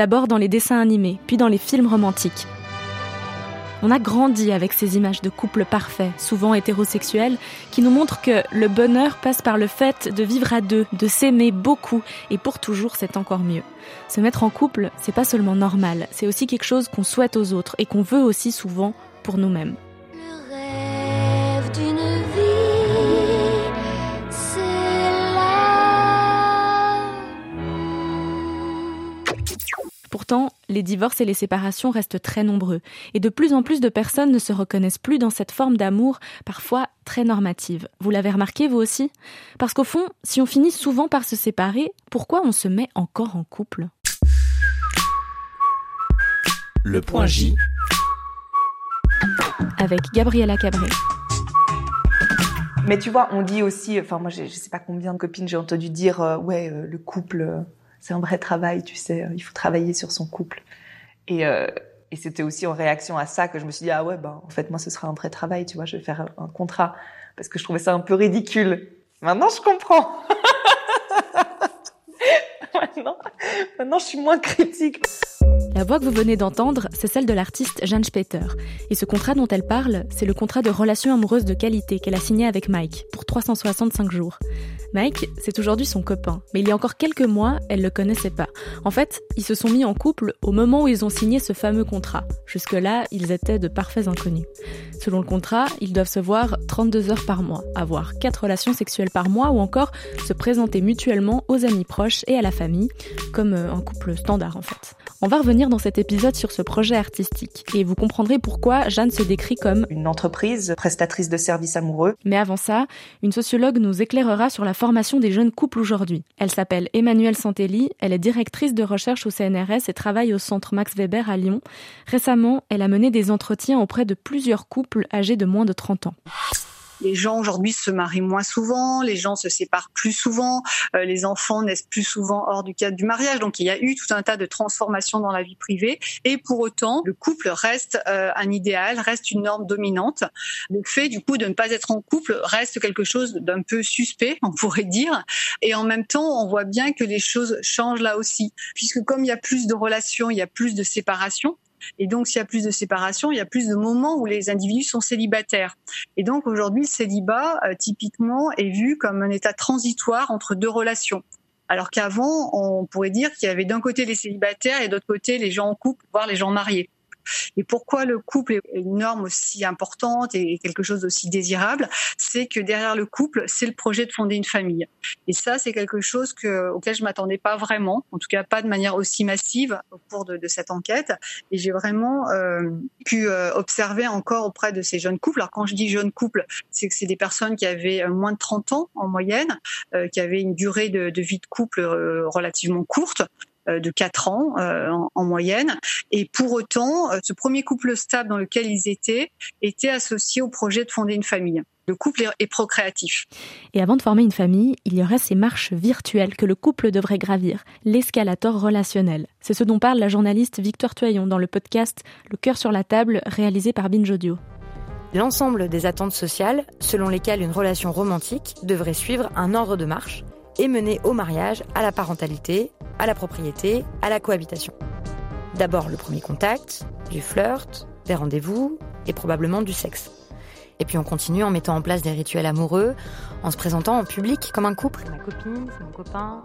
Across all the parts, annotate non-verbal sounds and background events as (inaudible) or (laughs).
d'abord dans les dessins animés, puis dans les films romantiques. On a grandi avec ces images de couples parfaits, souvent hétérosexuels, qui nous montrent que le bonheur passe par le fait de vivre à deux, de s'aimer beaucoup, et pour toujours c'est encore mieux. Se mettre en couple, c'est pas seulement normal, c'est aussi quelque chose qu'on souhaite aux autres et qu'on veut aussi souvent pour nous-mêmes. Les divorces et les séparations restent très nombreux, et de plus en plus de personnes ne se reconnaissent plus dans cette forme d'amour, parfois très normative. Vous l'avez remarqué, vous aussi? Parce qu'au fond, si on finit souvent par se séparer, pourquoi on se met encore en couple? Le point J. Avec Gabriella Cabré. Mais tu vois, on dit aussi, enfin moi je sais pas combien de copines j'ai entendu dire, euh, ouais, euh, le couple, euh, c'est un vrai travail, tu sais, il faut travailler sur son couple. Et, euh, et c'était aussi en réaction à ça que je me suis dit, ah ouais, ben, en fait, moi, ce sera un vrai travail, tu vois, je vais faire un contrat. Parce que je trouvais ça un peu ridicule. Maintenant, je comprends. (laughs) maintenant, maintenant, je suis moins critique. La voix que vous venez d'entendre, c'est celle de l'artiste Jeanne Speter. Et ce contrat dont elle parle, c'est le contrat de relation amoureuse de qualité qu'elle a signé avec Mike pour 365 jours. Mike, c'est aujourd'hui son copain, mais il y a encore quelques mois, elle le connaissait pas. En fait, ils se sont mis en couple au moment où ils ont signé ce fameux contrat. Jusque-là, ils étaient de parfaits inconnus. Selon le contrat, ils doivent se voir 32 heures par mois, avoir 4 relations sexuelles par mois ou encore se présenter mutuellement aux amis proches et à la famille, comme euh, un couple standard en fait. On va revenir dans cet épisode sur ce projet artistique et vous comprendrez pourquoi Jeanne se décrit comme une entreprise prestatrice de services amoureux. Mais avant ça, une sociologue nous éclairera sur la formation des jeunes couples aujourd'hui. Elle s'appelle Emmanuelle Santelli, elle est directrice de recherche au CNRS et travaille au centre Max Weber à Lyon. Récemment, elle a mené des entretiens auprès de plusieurs couples âgés de moins de 30 ans. Les gens aujourd'hui se marient moins souvent, les gens se séparent plus souvent, euh, les enfants naissent plus souvent hors du cadre du mariage. Donc il y a eu tout un tas de transformations dans la vie privée. Et pour autant, le couple reste euh, un idéal, reste une norme dominante. Le fait du coup de ne pas être en couple reste quelque chose d'un peu suspect, on pourrait dire. Et en même temps, on voit bien que les choses changent là aussi, puisque comme il y a plus de relations, il y a plus de séparation. Et donc, s'il y a plus de séparation, il y a plus de moments où les individus sont célibataires. Et donc, aujourd'hui, le célibat, euh, typiquement, est vu comme un état transitoire entre deux relations. Alors qu'avant, on pourrait dire qu'il y avait d'un côté les célibataires et d'autre côté les gens en couple, voire les gens mariés. Et pourquoi le couple est une norme aussi importante et quelque chose d'aussi désirable C'est que derrière le couple, c'est le projet de fonder une famille. Et ça, c'est quelque chose que, auquel je m'attendais pas vraiment, en tout cas pas de manière aussi massive au cours de, cette enquête. Et j'ai vraiment euh, pu euh, observer encore auprès de ces jeunes couples. Alors quand je dis jeunes couples, c'est que c'est des personnes qui avaient euh, moins de 30 ans en moyenne, qui avaient une durée de, de vie de couple relativement courte, de 4 ans euh, en, moyenne. Et pour autant, euh, ce premier couple stable dans lequel ils étaient était associé au projet de fonder une famille. Le couple est procréatif. Et avant de former une famille, il y aurait ces marches virtuelles que le couple devrait gravir, l'escalator relationnel. C'est ce dont parle la journaliste Victoire Toyon dans le podcast Le cœur sur la table réalisé par Binge Audio. L'ensemble des attentes sociales selon lesquelles une relation romantique devrait suivre un ordre de marche et mener au mariage, à la parentalité, à la propriété, à la cohabitation. D'abord le premier contact, du flirt, des rendez-vous et probablement du sexe. Et puis on continue en mettant en place des rituels amoureux, en se présentant en public comme un couple. Ma copine, c'est mon copain.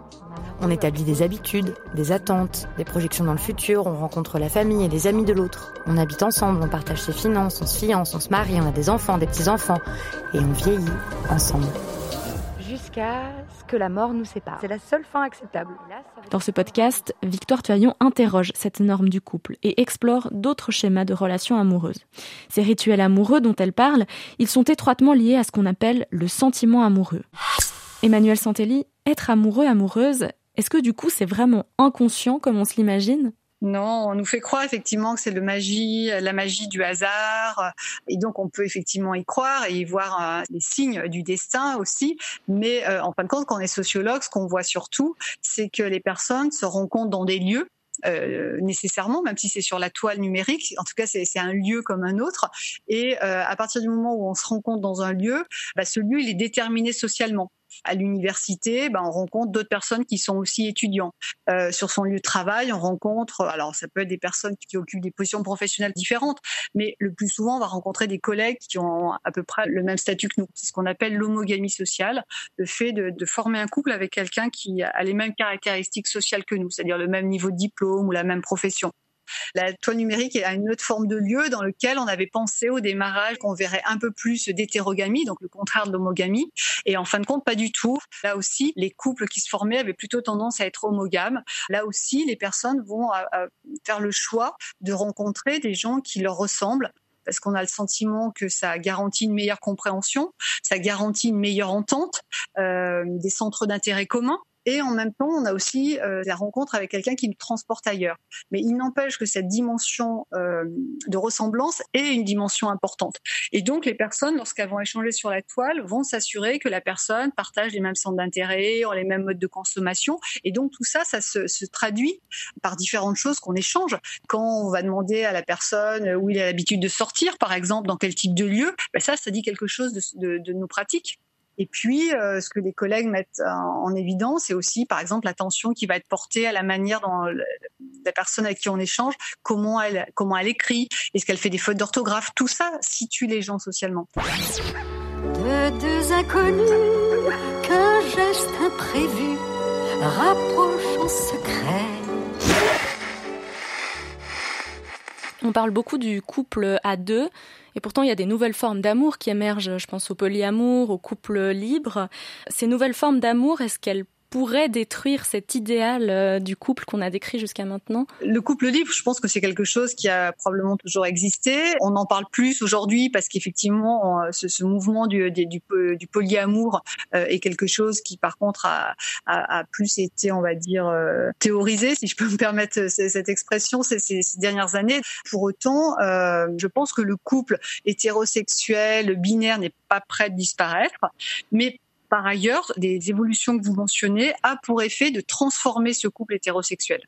On établit des habitudes, des attentes, des projections dans le futur, on rencontre la famille et les amis de l'autre. On habite ensemble, on partage ses finances, on se fiance, on se marie, on a des enfants, des petits-enfants. Et on vieillit ensemble jusqu'à que la mort nous sépare. C'est la seule fin acceptable. Dans ce podcast, Victoire Tuaillon interroge cette norme du couple et explore d'autres schémas de relations amoureuses. Ces rituels amoureux dont elle parle, ils sont étroitement liés à ce qu'on appelle le sentiment amoureux. Emmanuel Santelli, être amoureux, amoureuse, est-ce que du coup c'est vraiment inconscient comme on se l'imagine? Non, on nous fait croire effectivement que c'est le magie, la magie du hasard, et donc on peut effectivement y croire et y voir euh, les signes du destin aussi. Mais euh, en fin de compte, quand on est sociologue, ce qu'on voit surtout, c'est que les personnes se rencontrent dans des lieux euh, nécessairement, même si c'est sur la toile numérique. En tout cas, c'est un lieu comme un autre. Et euh, à partir du moment où on se rencontre dans un lieu, bah, ce lieu il est déterminé socialement. À l'université, ben, on rencontre d'autres personnes qui sont aussi étudiants. Euh, sur son lieu de travail, on rencontre, alors ça peut être des personnes qui occupent des positions professionnelles différentes, mais le plus souvent, on va rencontrer des collègues qui ont à peu près le même statut que nous. C'est ce qu'on appelle l'homogamie sociale, le fait de, de former un couple avec quelqu'un qui a les mêmes caractéristiques sociales que nous, c'est-à-dire le même niveau de diplôme ou la même profession. La toile numérique a une autre forme de lieu dans lequel on avait pensé au démarrage qu'on verrait un peu plus d'hétérogamie, donc le contraire de l'homogamie. Et en fin de compte, pas du tout. Là aussi, les couples qui se formaient avaient plutôt tendance à être homogames. Là aussi, les personnes vont faire le choix de rencontrer des gens qui leur ressemblent parce qu'on a le sentiment que ça garantit une meilleure compréhension, ça garantit une meilleure entente, euh, des centres d'intérêt communs. Et en même temps, on a aussi euh, la rencontre avec quelqu'un qui nous transporte ailleurs. Mais il n'empêche que cette dimension euh, de ressemblance est une dimension importante. Et donc, les personnes, lorsqu'elles vont échanger sur la toile, vont s'assurer que la personne partage les mêmes centres d'intérêt, les mêmes modes de consommation. Et donc, tout ça, ça se, traduit par différentes choses qu'on échange. Quand on va demander à la personne où il a l'habitude de sortir, par exemple, dans quel type de lieu, ben ça, ça dit quelque chose de, de nos pratiques. Et puis, euh, ce que les collègues mettent en évidence, c'est aussi, par exemple, l'attention qui va être portée à la manière dont la personne avec qui on échange, comment elle, comment elle écrit, est-ce qu'elle fait des fautes d'orthographe, tout ça situe les gens socialement. De deux inconnus, qu'un geste imprévu rapproche en secret. On parle beaucoup du couple à deux. Et pourtant, il y a des nouvelles formes d'amour qui émergent. Je pense au polyamour, au couple libre. Ces nouvelles formes d'amour, est-ce qu'elles pourrait détruire cet idéal euh, du couple qu'on a décrit jusqu'à maintenant? Le couple libre, je pense que c'est quelque chose qui a probablement toujours existé. On en parle plus aujourd'hui parce qu'effectivement, ce, ce, mouvement du, du, polyamour euh, est quelque chose qui, par contre, a, plus été, on va dire, euh, théorisé, si je peux (laughs) me permettre cette expression, ces, ces, dernières années. Pour autant, euh, je pense que le couple hétérosexuel, binaire n'est pas prêt de disparaître, mais par ailleurs, des évolutions que vous mentionnez a pour effet de transformer ce couple hétérosexuel.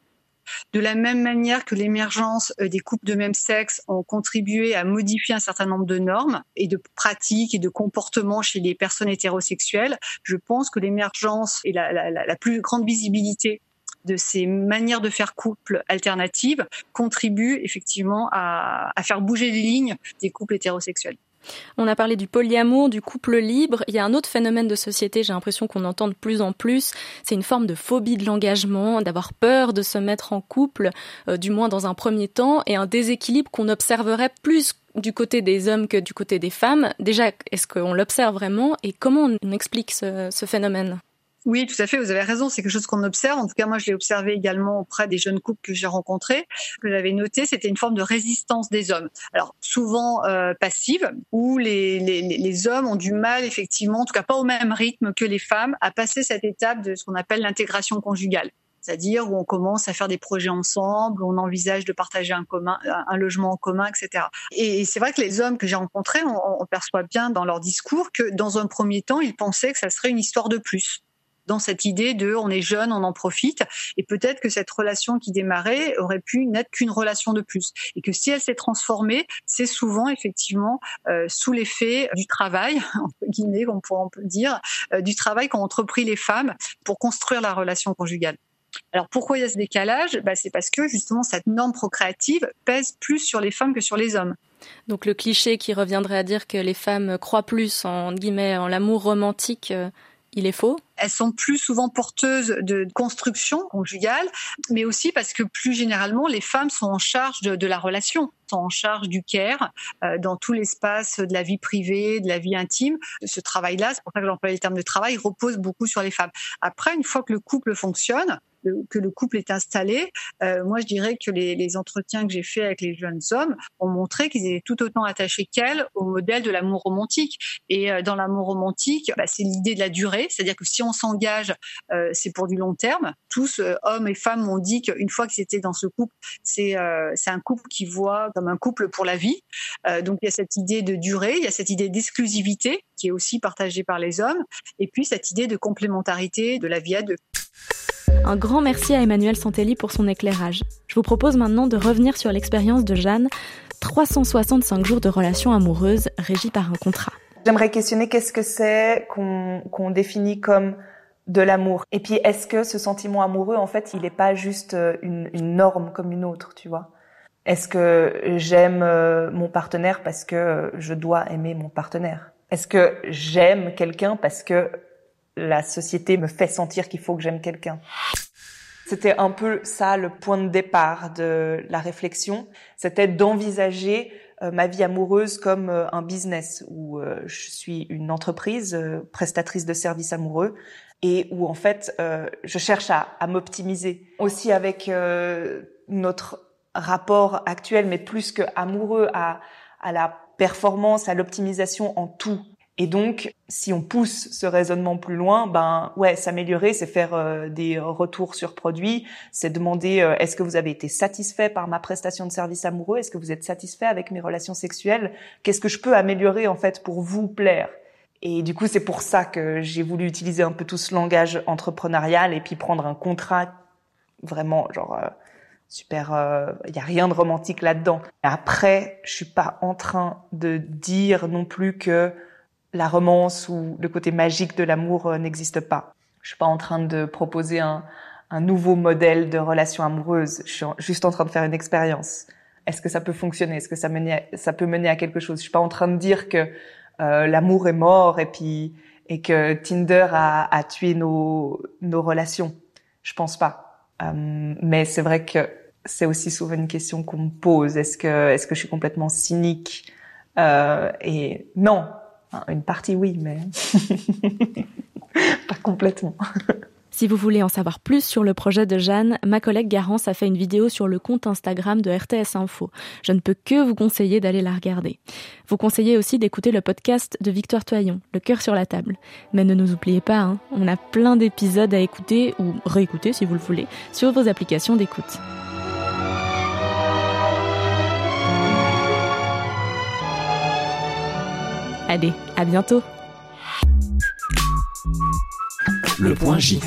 De la même manière que l'émergence euh, des couples de même sexe ont contribué à modifier un certain nombre de normes et de pratiques et de comportements chez les personnes hétérosexuelles, je pense que l'émergence et la, plus grande visibilité de ces manières de faire couple alternatives contribuent effectivement à faire bouger les lignes des couples hétérosexuels. On a parlé du polyamour, du couple libre. Il y a un autre phénomène de société, j'ai l'impression qu'on entend de plus en plus. C'est une forme de phobie de l'engagement, d'avoir peur de se mettre en couple, euh, du moins dans un premier temps, et un déséquilibre qu'on observerait plus du côté des hommes que du côté des femmes. Déjà, est-ce qu'on l'observe vraiment et comment on explique ce, ce phénomène? Oui, tout à fait, vous avez raison, c'est quelque chose qu'on observe. En tout cas, moi, je l'ai observé également auprès des jeunes couples que j'ai rencontrés. Ce que j'avais noté, c'était une forme de résistance des hommes. Alors, souvent euh, passive, où les, les, les, hommes ont du mal, effectivement, en tout cas pas au même rythme que les femmes, à passer cette étape de ce qu'on appelle l'intégration conjugale c'est-à-dire où on commence à faire des projets ensemble, on envisage de partager un, commun, un logement en commun, etc. Et c'est vrai que les hommes que j'ai rencontrés, on, on perçoit bien dans leur discours que dans un premier temps, ils pensaient que ça serait une histoire de plus dans cette idée de on est jeune, on en profite, et peut-être que cette relation qui démarrait aurait pu n'être qu'une relation de plus, et que si elle s'est transformée, c'est souvent effectivement euh, sous l'effet du travail, (laughs) entre guillemets, on pourrait dire, euh, du travail qu'ont entrepris les femmes pour construire la relation conjugale. Alors pourquoi il y a ce décalage? Bah, C'est parce que justement cette norme procréative pèse plus sur les femmes que sur les hommes. Donc le cliché qui reviendrait à dire que les femmes croient plus en en l'amour romantique euh, il est faux Elles sont plus souvent porteuses de construction conjugale, mais aussi parce que plus généralement, les femmes sont en charge de, la relation, sont en charge du care euh, dans tout l'espace de la vie privée, de la vie intime. Ce travail-là, c'est pour ça que j'emploie le terme de travail, repose beaucoup sur les femmes. Après, une fois que le couple fonctionne, que le couple est installé, euh, moi je dirais que les, entretiens que j'ai faits avec les jeunes hommes ont montré qu'ils étaient tout autant attachés qu'elles au modèle de l'amour romantique. Et euh, dans l'amour romantique, bah, c'est l'idée de la durée, c'est-à-dire que si on s'engage, euh, c'est pour du long terme. Tous, hommes et femmes, m'ont dit qu'une fois qu'ils étaient dans ce couple, c'est c'est un couple qui voit comme un couple pour la vie. Donc il y a cette idée de durée, il y a cette idée d'exclusivité qui est aussi partagée par les hommes, et puis cette idée de complémentarité de la vie à deux. Un grand merci à Emmanuel Santelli pour son éclairage. Je vous propose maintenant de revenir sur l'expérience de Jeanne, 365 jours de relations amoureuses régies par un contrat. J'aimerais questionner qu'est-ce que c'est qu'on définit comme de l'amour. Et puis, est-ce que ce sentiment amoureux, en fait, il n'est pas juste euh, une, une, norme comme une autre, tu vois? Est-ce que j'aime euh, mon partenaire parce que je dois aimer mon partenaire? Est-ce que j'aime quelqu'un parce que la société me fait sentir qu'il faut que j'aime quelqu'un. C'était un peu ça le point de départ de la réflexion, c'était d'envisager euh, ma vie amoureuse comme un business où je suis une entreprise prestatrice de services amoureux et où en fait euh, je cherche à, m'optimiser aussi avec euh, notre rapport actuel mais plus que amoureux à la performance à l'optimisation en tout et donc si on pousse ce raisonnement plus loin ben ouais s'améliorer c'est faire euh, des retours sur produits c'est demander euh, est-ce que vous avez été satisfait par ma prestation de service amoureux? Est-ce que vous êtes satisfait avec mes relations sexuelles? Qu'est-ce que je peux améliorer en fait pour vous plaire? Et du coup, c'est pour ça que j'ai voulu utiliser un peu tout ce langage entrepreneurial et puis prendre un contrat vraiment genre euh, super. Il euh, y a rien de romantique là-dedans. Après, je suis pas en train de dire non plus que la romance ou le côté magique de l'amour euh, n'existe pas. Je suis pas en train de proposer un, un nouveau modèle de relation amoureuse. Je suis juste en train de faire une expérience. Est-ce que ça peut fonctionner? Est-ce que ça, ça peut mener à quelque chose? Je suis pas en train de dire que euh, l'amour est mort et puis et que Tinder a, a tué nos nos relations. Je pense pas. Euh, mais c'est vrai que c'est aussi souvent une question qu'on me pose. Est-ce que est-ce que je suis complètement cynique? Euh, Et non, une partie oui, mais (laughs) pas complètement. Si vous voulez en savoir plus sur le projet de Jeanne, ma collègue Garance a fait une vidéo sur le compte Instagram de RTS Info. Je ne peux que vous conseiller d'aller la regarder. Vous conseillez aussi d'écouter le podcast de Victoire Toyon, Le cœur sur la table. Mais ne nous oubliez pas, hein, on a plein d'épisodes à écouter ou réécouter si vous le voulez sur vos applications d'écoute. Allez, à bientôt Le point J.